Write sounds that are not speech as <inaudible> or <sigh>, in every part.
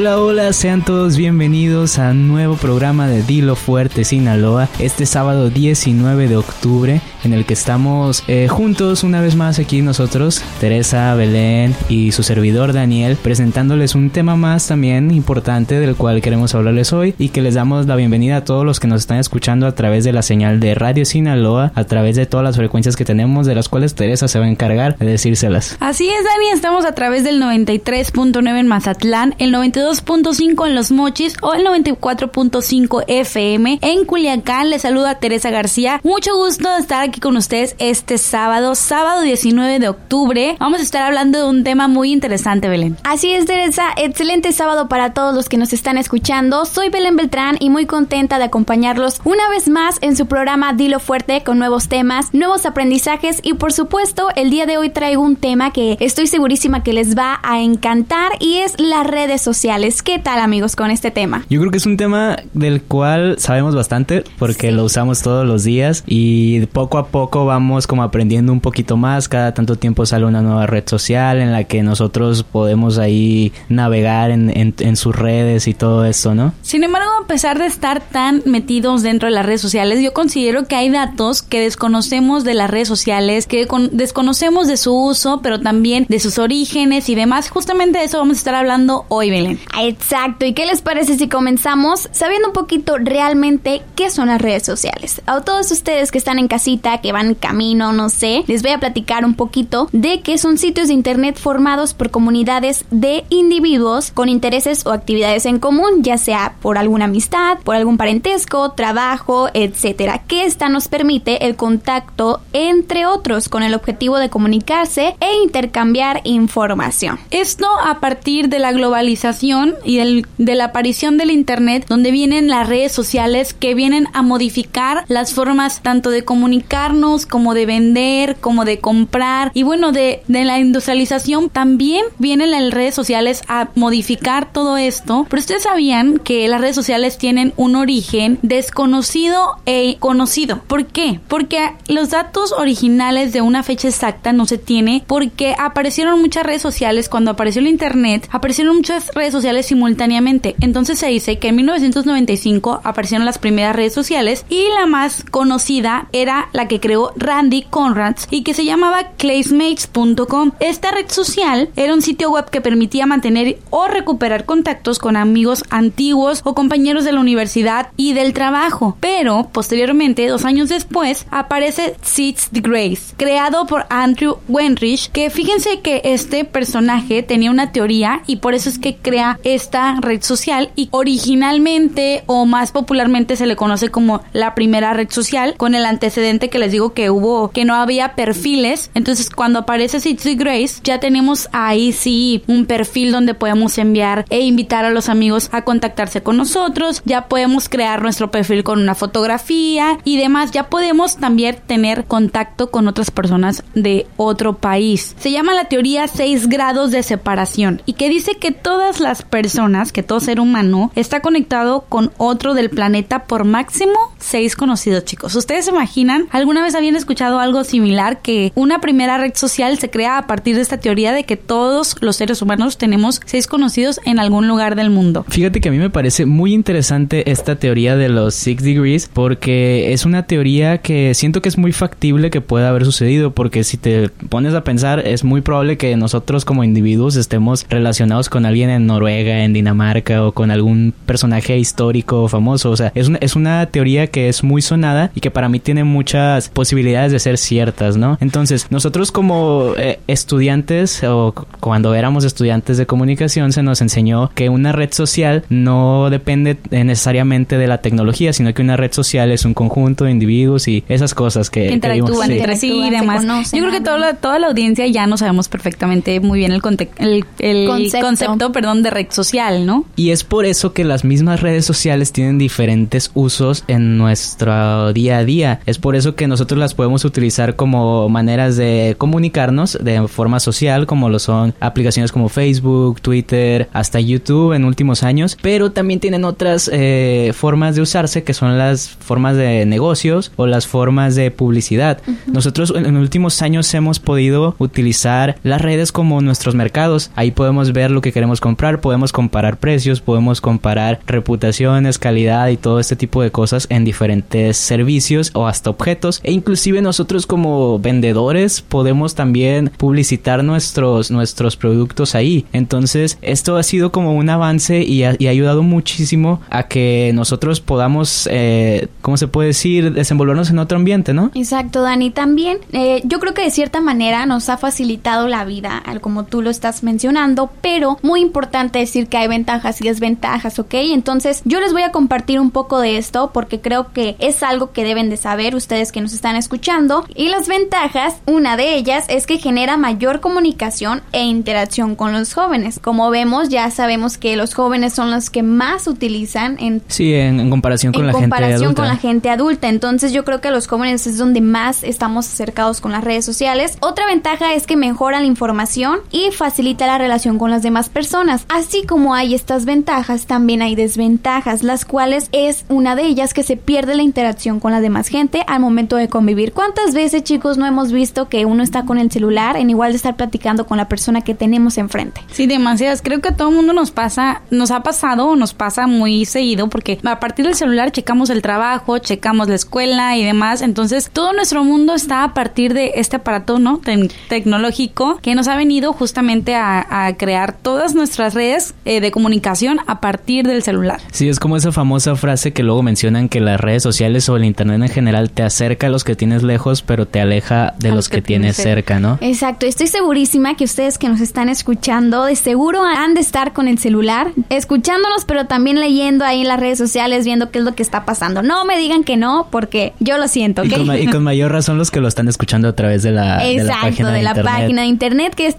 Hola, hola, sean todos bienvenidos a un nuevo programa de Dilo Fuerte Sinaloa, este sábado 19 de octubre, en el que estamos eh, juntos una vez más aquí nosotros, Teresa, Belén y su servidor Daniel, presentándoles un tema más también importante del cual queremos hablarles hoy y que les damos la bienvenida a todos los que nos están escuchando a través de la señal de Radio Sinaloa, a través de todas las frecuencias que tenemos, de las cuales Teresa se va a encargar de decírselas. Así es, Dani, estamos a través del 93.9 en Mazatlán, el 90 2.5 en Los Mochis o el 94.5 FM en Culiacán. Les saluda Teresa García. Mucho gusto de estar aquí con ustedes este sábado, sábado 19 de octubre. Vamos a estar hablando de un tema muy interesante, Belén. Así es, Teresa. Excelente sábado para todos los que nos están escuchando. Soy Belén Beltrán y muy contenta de acompañarlos una vez más en su programa Dilo Fuerte con nuevos temas, nuevos aprendizajes y por supuesto el día de hoy traigo un tema que estoy segurísima que les va a encantar y es las redes sociales. ¿Qué tal amigos con este tema? Yo creo que es un tema del cual sabemos bastante porque lo usamos todos los días y poco a poco vamos como aprendiendo un poquito más. Cada tanto tiempo sale una nueva red social en la que nosotros podemos ahí navegar en, en, sus redes y todo esto, ¿no? Sin embargo, a pesar de estar tan metidos dentro de las redes sociales, yo considero que hay datos que desconocemos de las redes sociales, que desconocemos de su uso, pero también de sus orígenes y demás. Justamente de eso vamos a estar hablando hoy, Belén. Exacto, ¿y qué les parece si comenzamos sabiendo un poquito realmente qué son las redes sociales? A todos ustedes que están en casita, que van camino, no sé, les voy a platicar un poquito de que son sitios de internet formados por comunidades de individuos con intereses o actividades en común, ya sea por alguna amistad, por algún parentesco, trabajo, etcétera, que esta nos permite el contacto entre otros con el objetivo de comunicarse e intercambiar información. Esto a partir de la globalización y de la aparición del Internet, donde vienen las redes sociales que vienen a modificar las formas tanto de comunicarnos como de vender, como de comprar. Y bueno, de, de la industrialización también vienen las redes sociales a modificar todo esto. Pero ustedes sabían que las redes sociales tienen un origen desconocido e conocido. ¿Por qué? Porque los datos originales de una fecha exacta no se tiene porque aparecieron muchas redes sociales cuando apareció el Internet, aparecieron muchas redes sociales simultáneamente. Entonces se dice que en 1995 aparecieron las primeras redes sociales y la más conocida era la que creó Randy Conrads y que se llamaba Classmates.com. Esta red social era un sitio web que permitía mantener o recuperar contactos con amigos antiguos o compañeros de la universidad y del trabajo. Pero posteriormente, dos años después, aparece Six Grace, creado por Andrew Wenrich, que fíjense que este personaje tenía una teoría y por eso es que crea esta red social y originalmente o más popularmente se le conoce como la primera red social con el antecedente que les digo que hubo que no había perfiles. Entonces cuando aparece Sitsy Grace ya tenemos ahí sí un perfil donde podemos enviar e invitar a los amigos a contactarse con nosotros. Ya podemos crear nuestro perfil con una fotografía y demás. Ya podemos también tener contacto con otras personas de otro país. Se llama la teoría 6 grados de separación. Y que dice que todas las personas, que todo ser humano, está conectado con otro del planeta por máximo seis conocidos, chicos. ¿Ustedes se imaginan? ¿Alguna vez habían escuchado algo similar que una primera red social se crea a partir de esta teoría de que todos los seres humanos tenemos seis conocidos en algún lugar del mundo? Fíjate que a mí me parece muy interesante esta teoría de los six degrees porque es una teoría que siento que es muy factible que pueda haber sucedido porque si te pones a pensar es muy probable que nosotros como individuos estemos relacionados con alguien en Noruega en Dinamarca o con algún personaje histórico famoso. O sea, es una, es una teoría que es muy sonada y que para mí tiene muchas posibilidades de ser ciertas, ¿no? Entonces, nosotros como eh, estudiantes o cuando éramos estudiantes de comunicación se nos enseñó que una red social no depende necesariamente de la tecnología, sino que una red social es un conjunto de individuos y esas cosas que, interactúan entre sí y demás. Yo creo que toda la, toda la audiencia ya no sabemos perfectamente muy bien el, el, el concepto. perdón, de red social, ¿no? Y es por eso que las mismas redes sociales tienen diferentes usos en nuestro día a día. Es por eso que nosotros las podemos utilizar como maneras de comunicarnos de forma social, como lo son aplicaciones como Facebook, Twitter, hasta YouTube en últimos años, pero también tienen otras eh, formas de usarse que son las formas de negocios o las formas de publicidad. Nosotros en, en últimos años hemos podido utilizar las redes como nuestros mercados. Ahí podemos ver lo que queremos comprar, podemos comparar precios, podemos comparar reputaciones, calidad y todo este tipo de cosas en diferentes servicios o hasta objetos. E inclusive nosotros como vendedores podemos también publicitar nuestros, nuestros productos ahí. Entonces esto ha sido como un avance y ha, y ha ayudado muchísimo a que nosotros podamos, eh, ¿cómo se puede decir?, desenvolvernos en otro ambiente, ¿no? Exacto, Dani. También eh, yo creo que de cierta manera nos ha facilitado la vida, como tú lo estás mencionando, pero muy importante decir que hay ventajas y desventajas, ¿ok? Entonces yo les voy a compartir un poco de esto porque creo que es algo que deben de saber ustedes que nos están escuchando. Y las ventajas, una de ellas es que genera mayor comunicación e interacción con los jóvenes. Como vemos, ya sabemos que los jóvenes son los que más utilizan en Sí, en, en comparación con en la comparación gente adulta. con la gente adulta. Entonces yo creo que los jóvenes es donde más estamos acercados con las redes sociales. Otra ventaja es que mejora la información y facilita la relación con las demás personas. Así como hay estas ventajas, también hay desventajas, las cuales es una de ellas que se pierde la interacción con la demás gente al momento de convivir. ¿Cuántas veces, chicos, no hemos visto que uno está con el celular en igual de estar platicando con la persona que tenemos enfrente? Sí, demasiadas. Creo que a todo el mundo nos pasa, nos ha pasado o nos pasa muy seguido porque a partir del celular checamos el trabajo, checamos la escuela y demás. Entonces, todo nuestro mundo está a partir de este aparato, ¿no? Tec- tecnológico que nos ha venido justamente a, a crear todas nuestras redes eh, de comunicación a partir del celular. Sí, es como esa famosa frase que luego mencionan que las redes sociales o el internet en general te acerca a los que tienes lejos, pero te aleja de A los que, tienes cerca. cerca, ¿no? Exacto, estoy segurísima que ustedes que nos están escuchando de seguro han de estar con el celular, escuchándonos, pero también leyendo ahí en las redes sociales, viendo qué es lo que está pasando. No me digan que no, porque yo lo siento, ¿ok? Y con, ma- y con mayor razón los que lo están escuchando a través de la, de página de, la internet. página de internet que es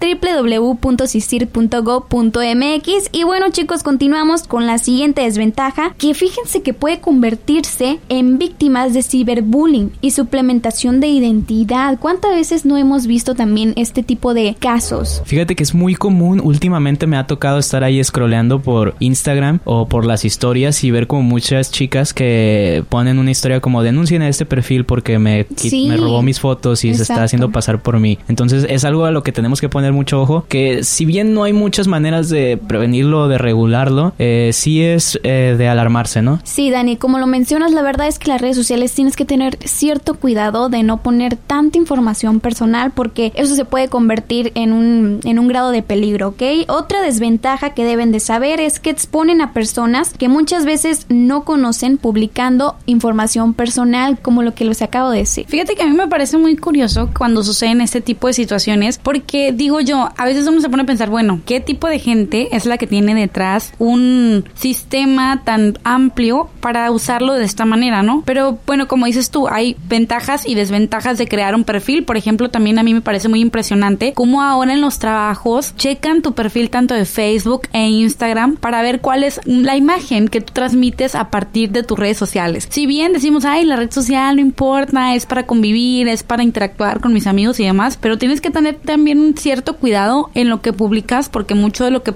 Y bueno, chicos, continuamos con la siguiente desventaja, que fíjense que puede convertirse en víctimas de ciberbullying y suplementación de identidad. ¿Cuántas veces no hemos visto también este tipo de casos? Fíjate que es muy común, últimamente me ha tocado estar ahí scrolleando por Instagram o por las historias y ver como muchas chicas que ponen una historia como denuncien a este perfil porque me, Sí, me robó mis fotos y se está haciendo pasar por mí. Entonces es algo a lo que tenemos que poner mucho ojo, que si bien no hay muchas maneras de prevenirlo o de regularlo, eh, sí es eh, de alarmarse, ¿no? Sí, Dani, como lo mencionas, la verdad es que las redes sociales tienes que tener cierto cuidado de no poner tanta información personal porque eso se puede convertir en un, en un grado de peligro, ¿ok? Otra desventaja que deben de saber es que exponen a personas que muchas veces no conocen publicando información personal como lo que les acabo de decir. Fíjate que a mí me parece muy curioso cuando suceden este tipo de situaciones, porque digo yo, a veces uno se pone a pensar, bueno, ¿qué tipo de gente es la que tiene detrás un sistema tan amplio para usarlo de esta manera, ¿no? Pero bueno, como dices tú, hay ventajas y desventajas de crear un perfil. Por ejemplo, también a mí me parece muy impresionante cómo ahora en los trabajos checan tu perfil tanto de Facebook e Instagram para ver cuál es la imagen que tú transmites a partir de tus redes sociales. Si bien decimos, ay, la red social no importa, es para convivir, es para interactuar con mis amigos y demás, pero tienes que tener también un cierto cuidado en lo que publicas porque mucho de lo que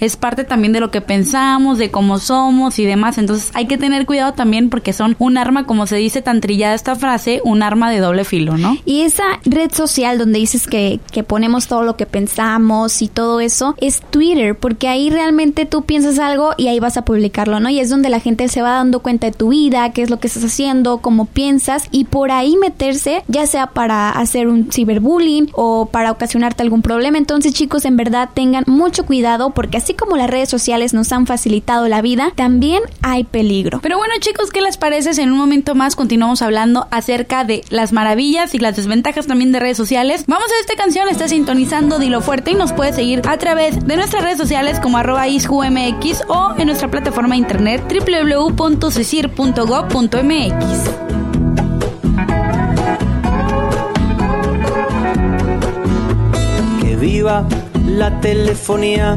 es parte también de lo que pensamos, de cómo somos y demás. Entonces hay que tener cuidado también porque son un arma, como se dice tan trillada esta frase, un arma de doble filo, ¿no? Y esa red social donde dices que, que ponemos todo lo que pensamos y todo eso es Twitter, porque ahí realmente tú piensas algo y ahí vas a publicarlo, ¿no? Y es donde la gente se va dando cuenta de tu vida, qué es lo que estás haciendo, cómo piensas y por ahí meterse, ya sea para hacer un ciberbullying o para ocasionarte algún problema. Entonces, chicos, en verdad tengan mucho cuidado porque así como las redes sociales nos han facilitado la vida, también hay peligro. Pero bueno, chicos, ¿qué les parece? si En un momento más continuamos hablando acerca de las maravillas y las desventajas también de redes sociales. Vamos a esta canción, está sintonizando Dilo Fuerte y nos puede seguir a través de nuestras redes sociales como arroba isjumx o en nuestra plataforma de internet www.cecir.gov.mx. que viva la telefonía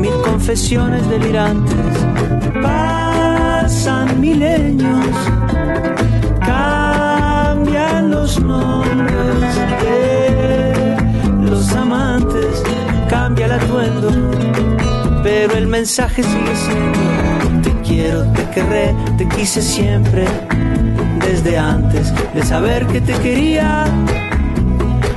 mil confesiones delirantes. Pasan milenios, cambian los nombres de los amantes, cambia el atuendo, pero el mensaje sigue siendo: Te quiero, te querré, te quise siempre, desde antes de saber que te quería.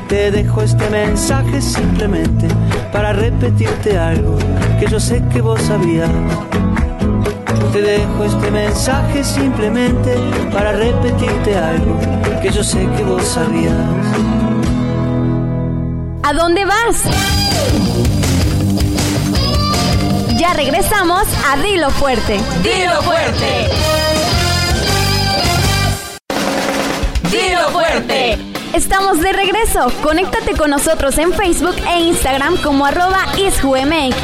Te dejo este mensaje simplemente para repetirte algo que yo sé que vos sabías. Te dejo este mensaje simplemente para repetirte algo que yo sé que vos sabías. ¿A dónde vas? Ya regresamos a Dilo Fuerte. Dilo Fuerte. Dilo Fuerte. Estamos de regreso. Conéctate con nosotros en Facebook e Instagram como arroba isjumx.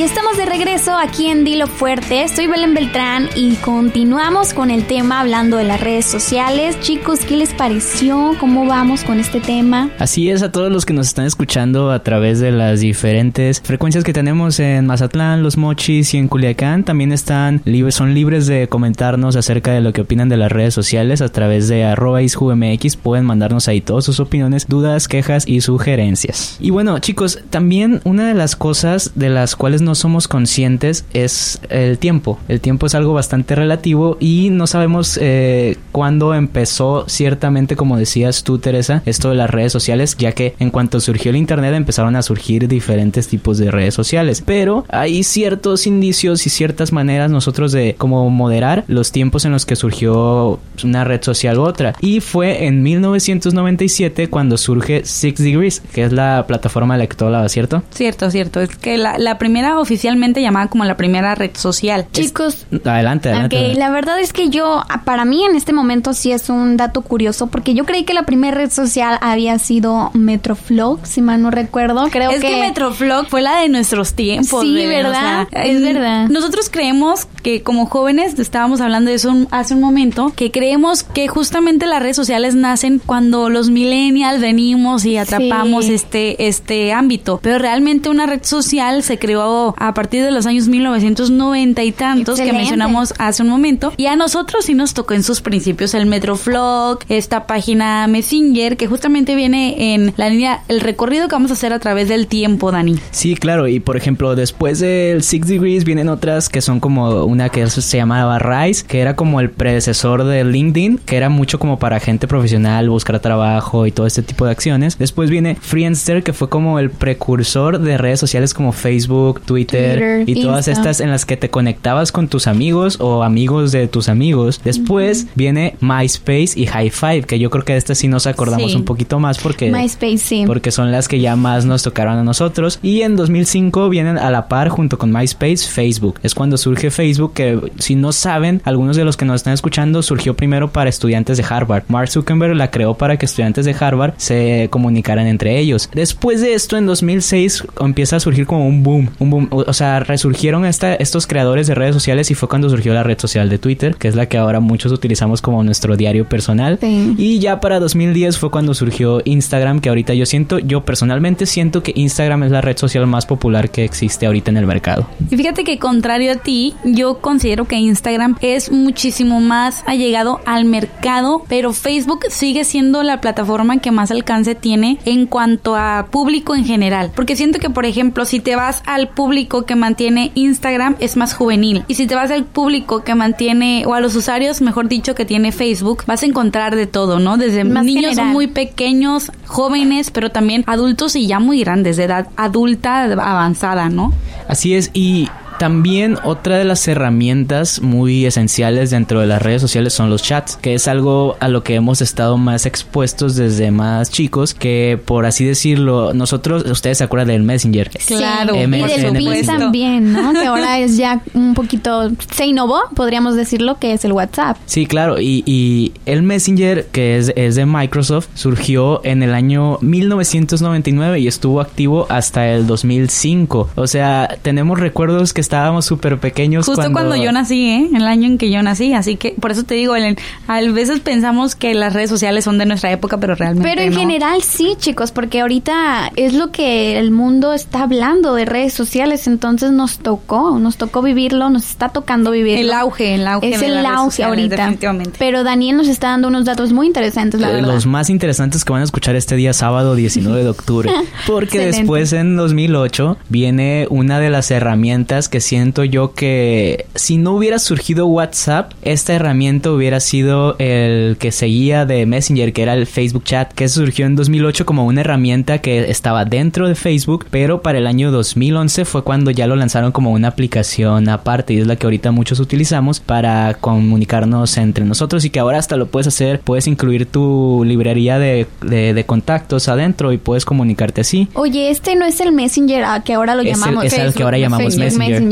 Y estamos de regreso aquí en Dilo Fuerte. Soy Belén Beltrán y continuamos con el tema hablando de las redes sociales. Chicos, ¿qué les pareció? ¿Cómo vamos con este tema? Así es, a todos los que nos están escuchando a través de las diferentes frecuencias que tenemos en Mazatlán, Los Mochis y en Culiacán, también están libres, son libres de comentarnos acerca de lo que opinan de las redes sociales a través de arroba isjumx. Pueden mandarnos ahí todas sus opiniones, dudas, quejas y sugerencias. Y bueno, chicos, también una de las cosas de las cuales no somos conscientes es el tiempo. El tiempo es algo bastante relativo y no sabemos eh, cuándo empezó ciertamente, como decías tú, Teresa, esto de las redes sociales, ya que en cuanto surgió el Internet empezaron a surgir diferentes tipos de redes sociales. Pero hay ciertos indicios y ciertas maneras nosotros de como moderar los tiempos en los que surgió una red social u otra. Y fue en 1997 cuando surge Six Degrees, que es la plataforma hablabas, ¿cierto? Cierto, cierto. Es que la, la primera oficialmente llamada como la primera red social. Chicos, Adelante, adelante. ok, la verdad es que yo, para mí en este momento sí es un dato curioso, porque yo creí que la primera red social había sido Metroflog, si mal no recuerdo. Creo es que, Metroflog fue la de nuestros tiempos. Sí, ¿verdad? o sea, Es verdad. Nosotros creemos que como jóvenes, estábamos hablando de eso un- hace un momento, que creemos que justamente las redes sociales nacen cuando los millennials venimos y atrapamos Sí. este, este ámbito. Pero realmente una red social se creó surgió a partir de los años 1990 y tantos que mencionamos hace un momento. Y a nosotros sí nos tocó en sus principios el Metroflog, esta página Messenger, que justamente viene en la línea, el recorrido que vamos a hacer a través del tiempo, Dani. Sí, claro. Y por ejemplo, después del Six Degrees vienen otras que son como una que se llamaba Rise, que era como el predecesor de LinkedIn, que era mucho como para gente profesional, buscar trabajo y todo este tipo de acciones. Después viene Friendster, que fue como el precursor de redes sociales como Facebook, Twitter, y todas estas en las que te conectabas con tus amigos o amigos de tus amigos. Después viene MySpace y High Five, que yo creo que de estas sí nos acordamos un poquito más porque MySpace, sí. porque son las que ya más nos tocaron a nosotros. Y en 2005 vienen a la par junto con MySpace Facebook. Es cuando surge Facebook que si no saben, algunos de los que nos están escuchando surgió primero para estudiantes de Harvard. Mark Zuckerberg la creó para que estudiantes de Harvard se comunicaran entre ellos. Después de esto, en 2006 empieza a surgir como un boom, un boom, o sea, resurgieron esta, estos creadores de redes sociales y fue cuando surgió la red social de Twitter, que es la que ahora muchos utilizamos como nuestro diario personal. Y ya para 2010 fue cuando surgió Instagram, que ahorita yo siento, yo personalmente siento que Instagram es la red social más popular que existe ahorita en el mercado. Y fíjate que contrario a ti, yo considero que Instagram es muchísimo más allegado al mercado, pero Facebook sigue siendo la plataforma que más alcance tiene en cuanto a público en general. Porque siento que, por ejemplo, si te vas al público que mantiene Instagram, es más juvenil. Y si te vas al público que mantiene, o a los usuarios, mejor dicho, que tiene Facebook, vas a encontrar de todo, ¿no? Desde niños muy pequeños, jóvenes, pero también adultos y ya muy grandes, de edad adulta avanzada, ¿no? Así es, y también otra de las herramientas muy esenciales dentro de las redes sociales son los chats, que es algo a lo que hemos estado más expuestos desde más chicos, que por así decirlo, nosotros, ustedes se acuerdan del Messenger. Claro, y del PIN también, ¿no? que ahora <laughs> es ya un poquito, se innovó, podríamos decirlo, que es el WhatsApp. Sí, claro, y, y el Messenger, que es, es de Microsoft, surgió en el año 1999 y estuvo activo hasta el 2005. O sea, tenemos recuerdos que estábamos súper pequeños. Justo cuando... yo nací, ¿eh? El año en que yo nací. Así que por eso te digo, Ellen, a veces pensamos que las redes sociales son de nuestra época, pero realmente Pero en general sí, chicos, porque ahorita es lo que el mundo está hablando de redes sociales, entonces nos tocó, nos tocó vivirlo, nos está tocando vivirlo. El auge, el auge. Es el auge ahorita. Definitivamente. Pero Daniel nos está dando unos datos muy interesantes, la Los más interesantes que van a escuchar este día sábado 19 de octubre. <laughs> Porque después en 2008 viene una de las herramientas que siento yo que si no hubiera surgido WhatsApp, esta herramienta hubiera sido el que seguía de Messenger, que era el Facebook Chat, que surgió en 2008 como una herramienta que estaba dentro de Facebook, pero para el año 2011 fue cuando ya lo lanzaron como una aplicación aparte y es la que ahorita muchos utilizamos para comunicarnos entre nosotros y que ahora hasta lo puedes hacer, puedes incluir tu librería de, de, contactos adentro y puedes comunicarte así. Oye, este no es el Messenger a que ahora lo llamamos. es el que ahora llamamos Messenger.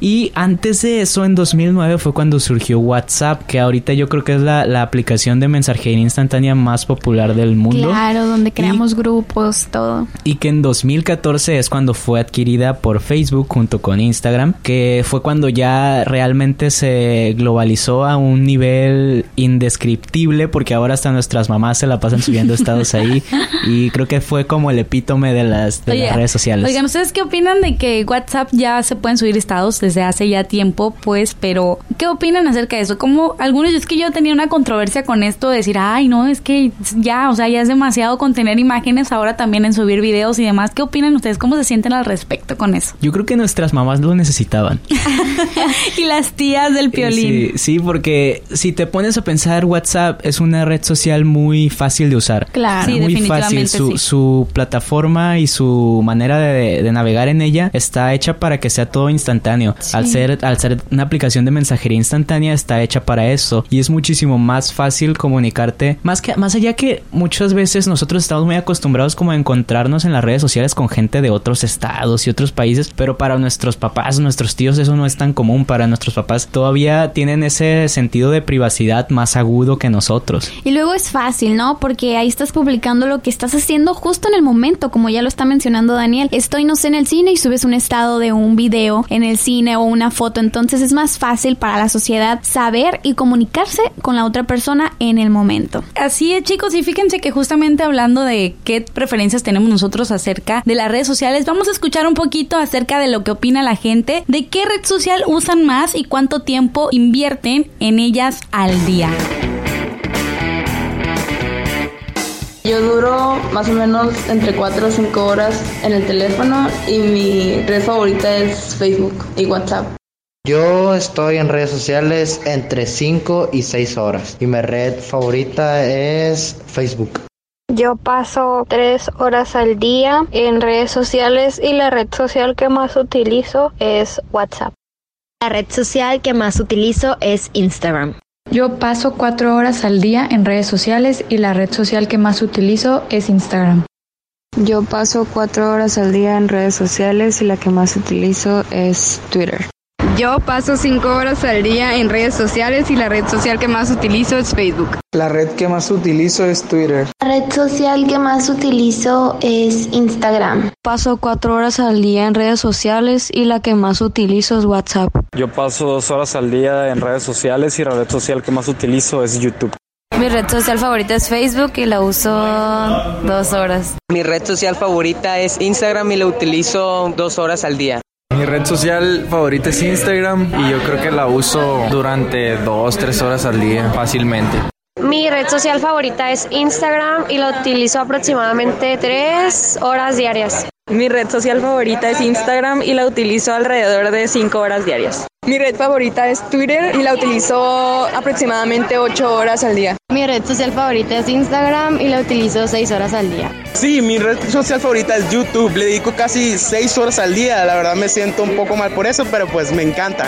Y antes de eso, en 2009 fue cuando surgió WhatsApp, que ahorita yo creo que es la, aplicación de mensajería instantánea más popular del mundo. Claro, donde creamos grupos, todo. Y que en 2014 es cuando fue adquirida por Facebook junto con Instagram, que fue cuando ya realmente se globalizó a un nivel indescriptible, porque ahora hasta nuestras mamás se la pasan subiendo estados ahí. <laughs> Y creo que fue como el epítome de las, redes sociales. Oigan, ¿ustedes qué opinan de que WhatsApp ya se pueden subir estados desde hace ya tiempo, pues, pero ¿qué opinan acerca de eso? Como algunos, es que yo tenía una controversia con esto de decir, ay, no, es que ya, o sea, ya es demasiado contener imágenes ahora también en subir videos y demás. ¿Qué opinan ustedes? ¿Cómo se sienten al respecto con eso? Yo creo que nuestras mamás lo necesitaban. <laughs> y las tías del piolín. Sí, sí, porque si te pones a pensar, WhatsApp es una red social muy fácil de usar. Claro, muy fácil. Su, su, plataforma y su manera de, de navegar en ella está hecha para que sea todo instantáneo. Al ser al ser una aplicación de mensajería instantánea está hecha para eso y es muchísimo más fácil comunicarte, más que más allá que muchas veces nosotros estamos muy acostumbrados como a encontrarnos en las redes sociales con gente de otros estados y otros países, pero para nuestros papás, nuestros tíos eso no es tan común, para nuestros papás todavía tienen ese sentido de privacidad más agudo que nosotros. Y luego es fácil, ¿no? Porque ahí estás publicando lo que estás haciendo justo en el momento, como ya lo está mencionando Daniel. Estoy no sé en el cine y subes un estado de un video en el cine o una foto, entonces es más fácil para la sociedad saber y comunicarse con la otra persona en el momento. Así es, chicos, y fíjense que justamente hablando de qué preferencias tenemos nosotros acerca de las redes sociales, vamos a escuchar un poquito acerca de lo que opina la gente, de qué red social usan más y cuánto tiempo invierten en ellas al día. Yo duro más o menos entre 4 o 5 horas en el teléfono y mi red favorita es Facebook y WhatsApp. Yo estoy en redes sociales entre 5 y 6 horas y mi red favorita es Facebook. Yo paso 3 horas al día en redes sociales y la red social que más utilizo es WhatsApp. La red social que más utilizo es Instagram. Yo paso cuatro horas al día en redes sociales y la red social que más utilizo es Instagram. Yo paso cuatro horas al día en redes sociales y la que más utilizo es Twitter. Yo paso cinco horas al día en redes sociales y la red social que más utilizo es Facebook. La red que más utilizo es Twitter. La red social que más utilizo es Instagram. Paso cuatro horas al día en redes sociales y la que más utilizo es WhatsApp. Yo paso dos horas al día en redes sociales y la red social que más utilizo es YouTube. Mi red social favorita es Facebook y la uso dos horas. Mi red social favorita es Instagram y la utilizo dos horas al día. Mi red social favorita es Instagram y yo creo que la uso durante dos, tres horas al día fácilmente. Mi red social favorita es Instagram y la utilizo aproximadamente tres horas diarias. Mi red social favorita es Instagram y la utilizo alrededor de cinco horas diarias. Mi red favorita es Twitter y la utilizo aproximadamente 8 horas al día. Mi red social favorita es Instagram y la utilizo 6 horas al día. Sí, mi red social favorita es YouTube. Le dedico casi 6 horas al día. La verdad me siento un poco mal por eso, pero pues me encanta.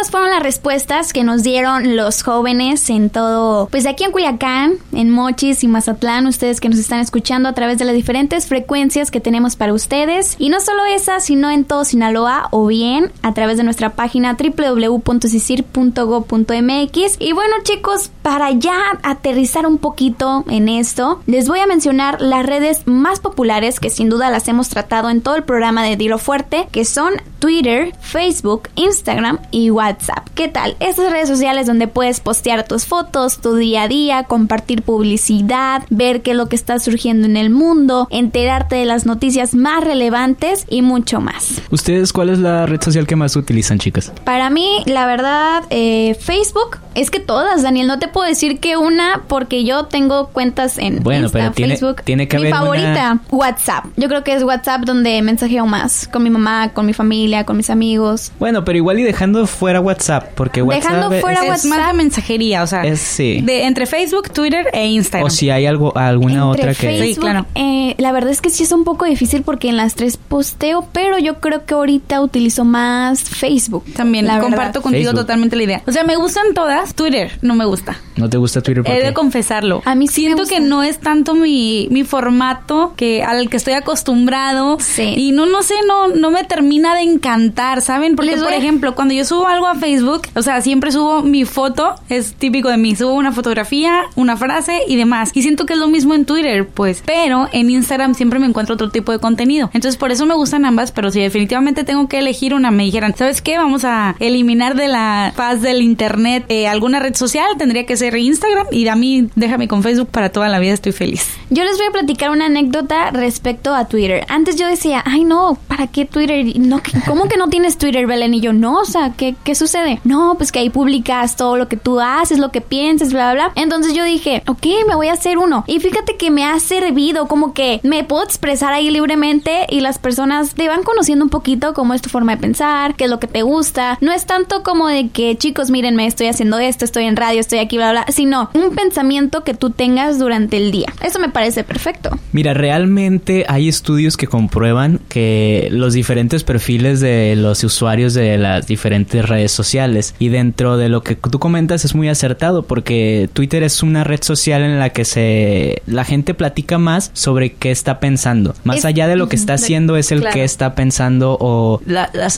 Estas fueron las respuestas que nos dieron los jóvenes en todo, pues aquí en Culiacán, en Mochis y Mazatlán, ustedes que nos están escuchando a través de las diferentes frecuencias que tenemos para ustedes. Y no solo esas, sino en todo Sinaloa o bien a través de nuestra página www.cisir.go.mx. Y bueno chicos, para ya aterrizar un poquito en esto, les voy a mencionar las redes más populares que sin duda las hemos tratado en todo el programa de Dilo Fuerte, que son Twitter, Facebook, Instagram y WhatsApp. ¿Qué tal? Estas redes sociales donde puedes postear tus fotos, tu día a día, compartir publicidad, ver qué es lo que está surgiendo en el mundo, enterarte de las noticias más relevantes y mucho más. ¿Ustedes cuál es la red social que más utilizan, chicas? Para mí, la verdad, eh, Facebook. Es que todas, Daniel. No te puedo decir que una porque yo tengo cuentas en bueno, Insta, pero tiene, Facebook. Tiene que mi haber favorita, una... WhatsApp. Yo creo que es WhatsApp donde mensajeo más con mi mamá, con mi familia, con mis amigos. Bueno, pero igual y dejando fuera WhatsApp, porque WhatsApp Dejando fuera es, WhatsApp. más de mensajería, o sea, es, sí. de entre Facebook, Twitter e Instagram. O si hay algo alguna Entre otra que Facebook, Sí, claro. eh, la verdad es que sí es un poco difícil porque en las tres posteo, pero yo creo que ahorita utilizo más Facebook. También la comparto verdad. contigo Facebook. totalmente la idea. O sea, me gustan todas. Twitter no me gusta. no te gusta Twitter ¿por He qué? de confesarlo. A mí sí me siento gusta. que no es tanto mi, mi formato que al que estoy acostumbrado Sí. y no no sé, no no me termina de encantar, ¿saben? Porque por ejemplo, cuando yo subo algo Facebook, o sea, siempre subo mi foto, es típico de mí, subo una fotografía, una frase y demás. Y siento que es lo mismo en Twitter, pues, pero en Instagram siempre me encuentro otro tipo de contenido. Entonces, por eso me gustan ambas, pero si definitivamente tengo que elegir una, me dijeran, ¿sabes qué? Vamos a eliminar de la faz del internet eh, alguna red social, tendría que ser Instagram y a mí déjame con Facebook para toda la vida, estoy feliz. Yo les voy a platicar una anécdota respecto a Twitter. Antes yo decía, ay no, ¿para qué Twitter? No, ¿qué- ¿Cómo que no tienes Twitter, Belén? Y yo, no, o sea, ¿qué, ¿qué sucede? No, pues que ahí publicas todo lo que tú haces, lo que piensas, bla, bla, bla. Entonces yo dije, ok, me voy a hacer uno. Y fíjate que me ha servido, como que me puedo expresar ahí libremente y las personas te van conociendo un poquito cómo es tu forma de pensar, qué es lo que te gusta. No es tanto como de que, chicos, mírenme, estoy haciendo esto, estoy en radio, estoy aquí, bla, bla, sino un pensamiento que tú tengas durante el día. Eso me parece perfecto. Mira, realmente hay estudios que comprueban que los diferentes perfiles de los usuarios de las diferentes redes sociales sociales. Y dentro de lo que tú comentas es muy acertado porque Twitter es una red social en la que se la gente platica más sobre qué está pensando. Más allá de lo que está haciendo es el que está pensando o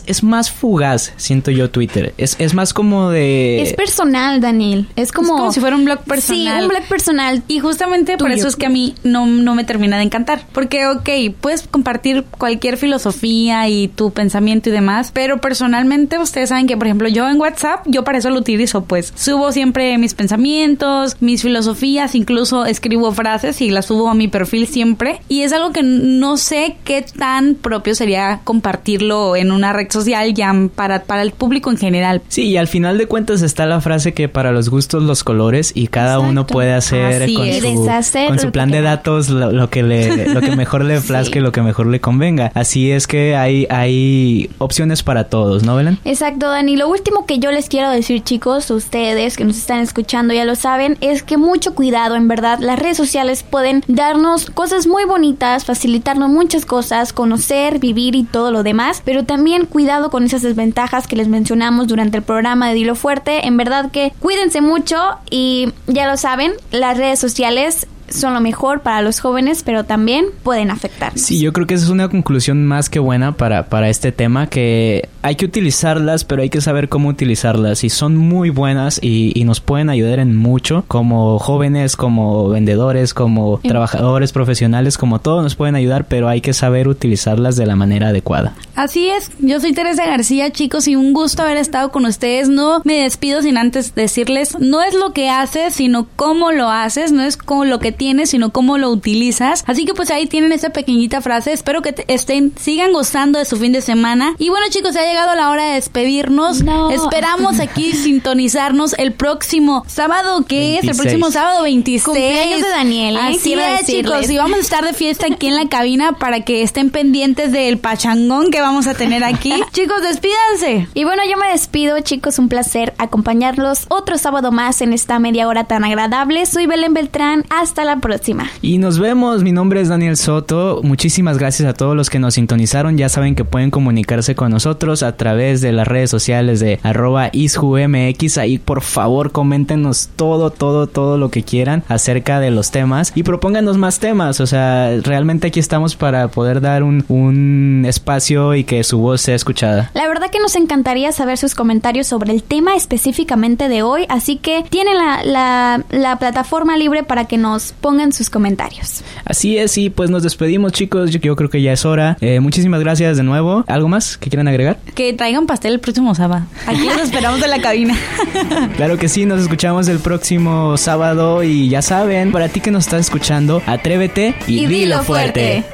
es más fugaz, siento yo Twitter. Es, es más como de... Es personal, Daniel. Es como... si fuera un blog personal. Sí, un blog personal. Y justamente por eso es que a mí no, no me termina de encantar. Porque, ok, puedes compartir cualquier filosofía y tu pensamiento y demás, pero personalmente ustedes saben que, por ejemplo, yo en WhatsApp, yo para eso lo utilizo, pues subo siempre mis pensamientos, mis filosofías, incluso escribo frases y las subo a mi perfil siempre. Y es algo que no sé qué tan propio sería compartirlo en una red social ya para, para el público en general. Sí, y al final de cuentas está la frase que para los gustos los colores y cada uno puede hacer con su, con su plan de datos lo, que le lo que mejor le <laughs> plazca y lo que mejor le convenga. Así es que hay hay opciones para todos, ¿no, Belén? Exacto, Dani. Lo último que yo les quiero decir, chicos, ustedes que nos están escuchando ya lo saben, es que mucho cuidado, en verdad. Las redes sociales pueden darnos cosas muy bonitas, facilitarnos muchas cosas, conocer, vivir y todo lo demás, pero también cuidado con esas desventajas que les mencionamos durante el programa de Dilo Fuerte. En verdad que cuídense mucho y ya lo saben, las redes sociales son lo mejor para los jóvenes, pero también pueden afectar. Sí, yo creo que esa es una conclusión más que buena para, para este tema, que hay que utilizarlas, pero hay que saber cómo utilizarlas. Y son muy buenas y, nos pueden ayudar en mucho, como jóvenes, como vendedores, como trabajadores profesionales, como todos nos pueden ayudar, pero hay que saber utilizarlas de la manera adecuada. Así es, yo soy Teresa García, chicos, y un gusto haber estado con ustedes. No me despido sin antes decirles, no es lo que haces, sino cómo lo haces, no es como lo que tienes, sino cómo lo utilizas. Así que pues ahí tienen esa pequeñita frase. Espero que estén, sigan gozando de su fin de semana. Y bueno chicos, ha llegado la hora de despedirnos. Esperamos aquí <laughs> sintonizarnos el próximo sábado, que es el próximo sábado 26. Cumpleaños de Daniel. ¿eh? Así es chicos. Y vamos a estar de fiesta aquí en la cabina para que estén pendientes del pachangón que vamos a tener aquí. <laughs> chicos, despídanse. Y bueno, yo me despido chicos. Un placer acompañarlos otro sábado más en esta media hora tan agradable. Soy Belén Beltrán. Hasta la próxima. Y nos vemos. Mi nombre es Daniel Soto. Muchísimas gracias a todos los que nos sintonizaron. Ya saben que pueden comunicarse con nosotros a través de las redes sociales de arroba isjumx. Ahí por favor coméntenos todo, todo, todo lo que quieran acerca de los temas y propónganos más temas. O sea, realmente aquí estamos para poder dar un, un espacio y que su voz sea escuchada. La verdad que nos encantaría saber sus comentarios sobre el tema específicamente de hoy. Así que tienen la, la, la plataforma libre para que nos pongan sus comentarios. Así es, y pues nos despedimos chicos, yo, creo que ya es hora. Eh, muchísimas gracias de nuevo. ¿Algo más que quieran agregar? Que traigan pastel el próximo sábado. Aquí nos esperamos en la cabina. <laughs> claro que sí, nos escuchamos el próximo sábado y ya saben, para ti que nos estás escuchando, atrévete y, dilo, fuerte.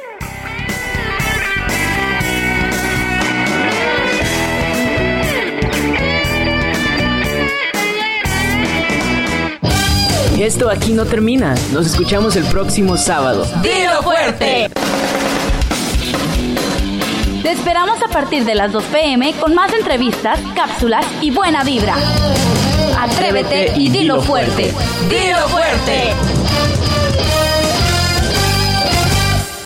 Esto aquí no termina. Nos escuchamos el próximo sábado. ¡Dilo fuerte! Te esperamos a partir de las 2 pm con más entrevistas, cápsulas y buena vibra. Atrévete y dilo fuerte. ¡Dilo fuerte!